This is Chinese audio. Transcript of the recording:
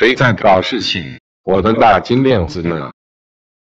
谁在搞事情我的大金链子呢？